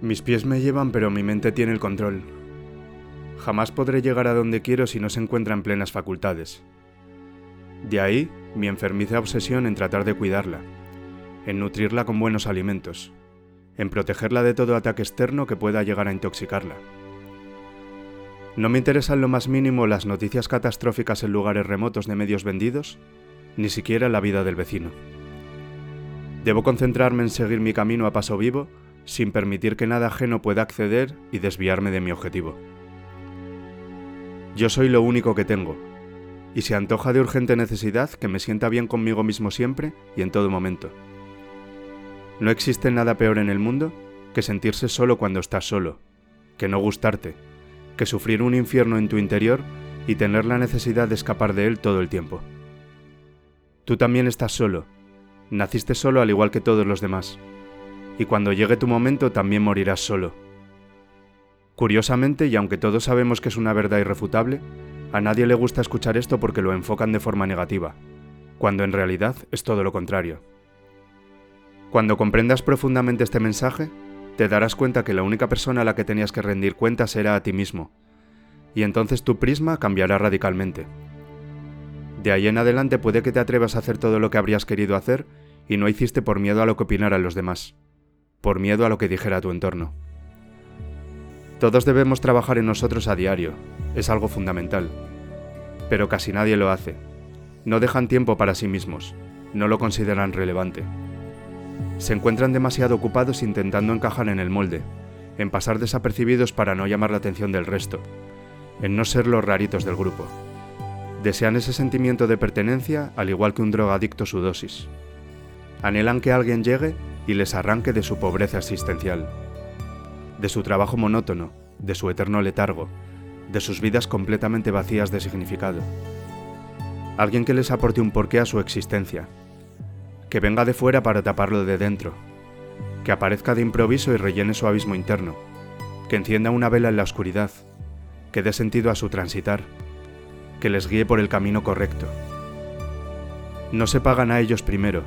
Mis pies me llevan pero mi mente tiene el control. Jamás podré llegar a donde quiero si no se encuentra en plenas facultades. De ahí mi enfermiza obsesión en tratar de cuidarla, en nutrirla con buenos alimentos, en protegerla de todo ataque externo que pueda llegar a intoxicarla. No me interesan lo más mínimo las noticias catastróficas en lugares remotos de medios vendidos, ni siquiera la vida del vecino. Debo concentrarme en seguir mi camino a paso vivo sin permitir que nada ajeno pueda acceder y desviarme de mi objetivo. Yo soy lo único que tengo, y se antoja de urgente necesidad que me sienta bien conmigo mismo siempre y en todo momento. No existe nada peor en el mundo que sentirse solo cuando estás solo, que no gustarte, que sufrir un infierno en tu interior y tener la necesidad de escapar de él todo el tiempo. Tú también estás solo, naciste solo al igual que todos los demás y cuando llegue tu momento también morirás solo. Curiosamente, y aunque todos sabemos que es una verdad irrefutable, a nadie le gusta escuchar esto porque lo enfocan de forma negativa, cuando en realidad es todo lo contrario. Cuando comprendas profundamente este mensaje, te darás cuenta que la única persona a la que tenías que rendir cuentas era a ti mismo, y entonces tu prisma cambiará radicalmente. De ahí en adelante puede que te atrevas a hacer todo lo que habrías querido hacer y no hiciste por miedo a lo que opinaran los demás por miedo a lo que dijera tu entorno. Todos debemos trabajar en nosotros a diario, es algo fundamental. Pero casi nadie lo hace. No dejan tiempo para sí mismos, no lo consideran relevante. Se encuentran demasiado ocupados intentando encajar en el molde, en pasar desapercibidos para no llamar la atención del resto, en no ser los raritos del grupo. Desean ese sentimiento de pertenencia al igual que un drogadicto su dosis. Anhelan que alguien llegue y les arranque de su pobreza existencial, de su trabajo monótono, de su eterno letargo, de sus vidas completamente vacías de significado. Alguien que les aporte un porqué a su existencia, que venga de fuera para taparlo de dentro, que aparezca de improviso y rellene su abismo interno, que encienda una vela en la oscuridad, que dé sentido a su transitar, que les guíe por el camino correcto. No se pagan a ellos primero,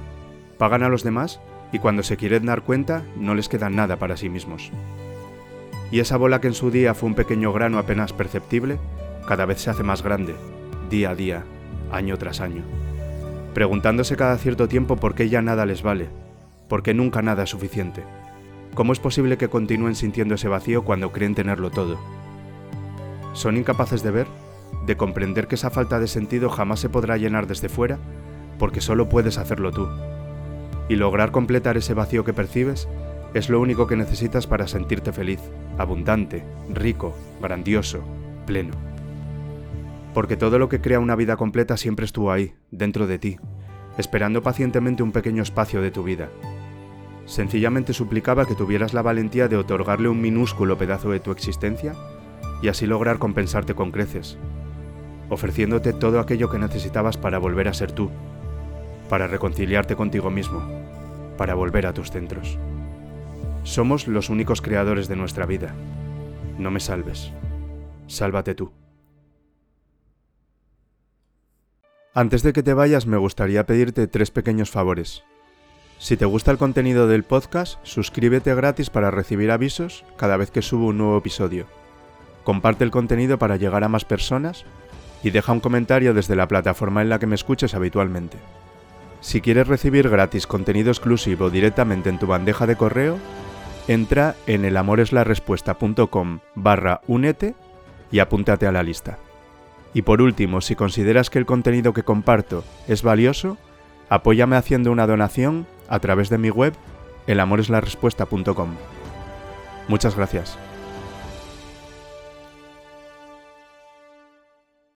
pagan a los demás y cuando se quieren dar cuenta no les queda nada para sí mismos. Y esa bola que en su día fue un pequeño grano apenas perceptible, cada vez se hace más grande, día a día, año tras año, preguntándose cada cierto tiempo por qué ya nada les vale, por qué nunca nada es suficiente. ¿Cómo es posible que continúen sintiendo ese vacío cuando creen tenerlo todo? ¿Son incapaces de ver, de comprender que esa falta de sentido jamás se podrá llenar desde fuera, porque solo puedes hacerlo tú? Y lograr completar ese vacío que percibes es lo único que necesitas para sentirte feliz, abundante, rico, grandioso, pleno. Porque todo lo que crea una vida completa siempre estuvo ahí, dentro de ti, esperando pacientemente un pequeño espacio de tu vida. Sencillamente suplicaba que tuvieras la valentía de otorgarle un minúsculo pedazo de tu existencia y así lograr compensarte con creces, ofreciéndote todo aquello que necesitabas para volver a ser tú, para reconciliarte contigo mismo, para volver a tus centros. Somos los únicos creadores de nuestra vida. No me salves. Sálvate tú. Antes de que te vayas me gustaría pedirte tres pequeños favores. Si te gusta el contenido del podcast, suscríbete gratis para recibir avisos cada vez que subo un nuevo episodio. Comparte el contenido para llegar a más personas y deja un comentario desde la plataforma en la que me escuches habitualmente. Si quieres recibir gratis contenido exclusivo directamente en tu bandeja de correo, entra en elamoreslarespuesta.com barra únete y apúntate a la lista. Y por último, si consideras que el contenido que comparto es valioso, apóyame haciendo una donación a través de mi web elamoreslarespuesta.com. Muchas gracias.